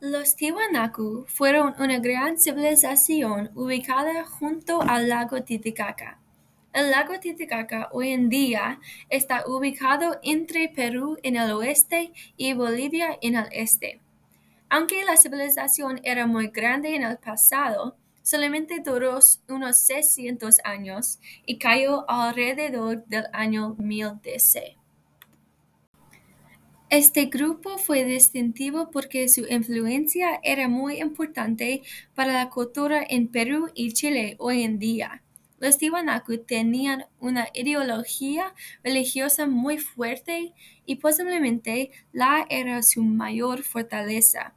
Los Tiwanaku fueron una gran civilización ubicada junto al lago Titicaca. El lago Titicaca hoy en día está ubicado entre Perú en el oeste y Bolivia en el este. Aunque la civilización era muy grande en el pasado, solamente duró unos 600 años y cayó alrededor del año 1000 DC. Este grupo fue distintivo porque su influencia era muy importante para la cultura en Perú y Chile hoy en día. Los Tiwanaku tenían una ideología religiosa muy fuerte y posiblemente la era su mayor fortaleza.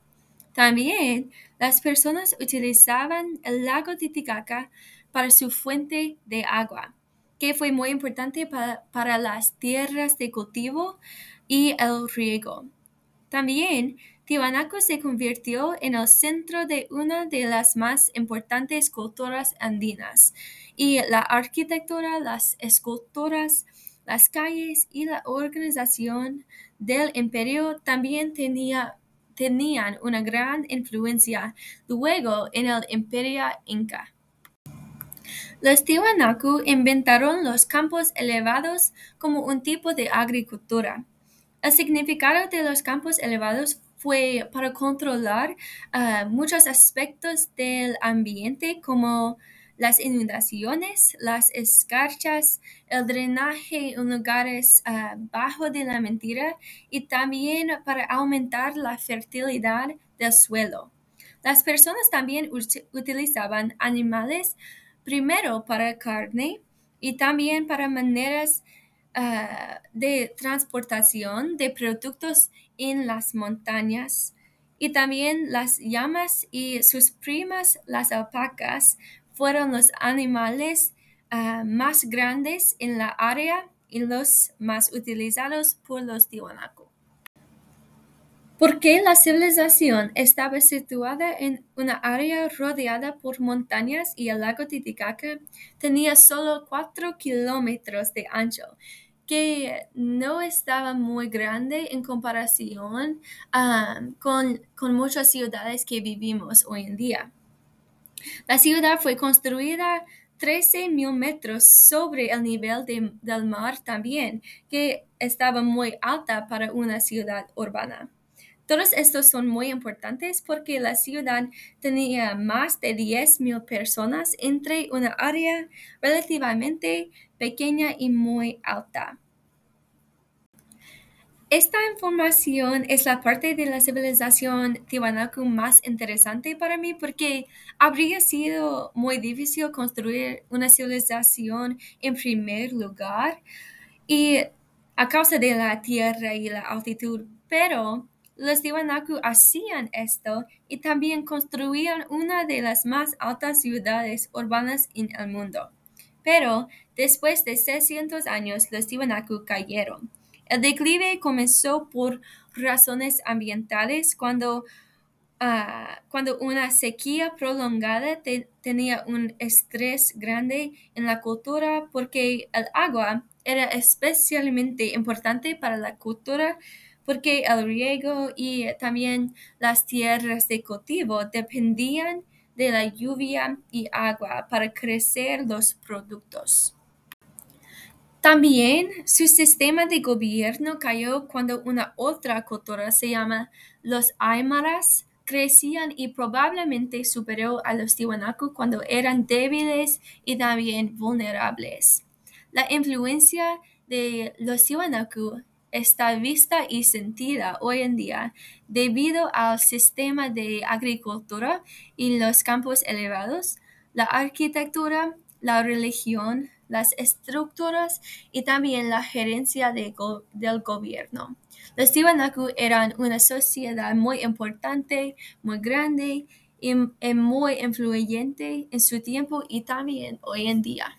También las personas utilizaban el lago Titicaca para su fuente de agua, que fue muy importante para, las tierras de cultivo y el riego. También Tiwanaku se convirtió en el centro de una de las más importantes culturas andinas y la arquitectura, las esculturas, las calles y la organización del imperio también tenía tenían una gran influencia luego en el imperio inca. Los Tiwanaku inventaron los campos elevados como un tipo de agricultura. El significado de los campos elevados fue para controlar ah, muchos aspectos del ambiente como las inundaciones, las escarchas, el drenaje en lugares uh, bajo de la mentira y también para aumentar la fertilidad del suelo. Las personas también utilizaban animales primero para carne y también para maneras ah, de transportación de productos en las montañas. Y también las llamas y sus primas, las alpacas, fueron los animales ah, más grandes en la área y los más utilizados por los Tiwanaku. Porque la civilización estaba situada en una área rodeada por montañas y el lago Titicaca tenía solo cuatro kilómetros de ancho, que no estaba muy grande en comparación ah, con, con muchas ciudades que vivimos hoy en día. La ciudad fue construida 13 mil metros sobre el nivel del mar también, que estaba muy alta para una ciudad urbana. Todos estos son muy importantes porque la ciudad tenía más de 10 mil personas entre una área relativamente pequeña y muy alta. Esta información es la parte de la civilización Tiwanaku más interesante para mí porque habría sido muy difícil construir una civilización en primer lugar y a causa de la tierra y la altitud, pero los Tiwanaku hacían esto y también construían una de las más altas ciudades urbanas en el mundo. Pero después de 600 años los Tiwanaku cayeron el declive comenzó por razones ambientales cuando, ah, cuando una sequía prolongada tenía un estrés grande en la cultura porque el agua era especialmente importante para la cultura porque el riego y también las tierras de cultivo dependían de la lluvia y agua para crecer los productos. También su sistema de gobierno cayó cuando una otra cultura se llama los Aymaras crecían y probablemente superó a los Tiwanaku cuando eran débiles y también vulnerables. La influencia de los Tiwanaku está vista y sentida hoy en día debido al sistema de agricultura y los campos elevados, la arquitectura, la religión, las estructuras y también la gerencia del gobierno. Los Tiwanaku eran una sociedad muy importante, muy grande y, y muy influyente en su tiempo y también hoy en día.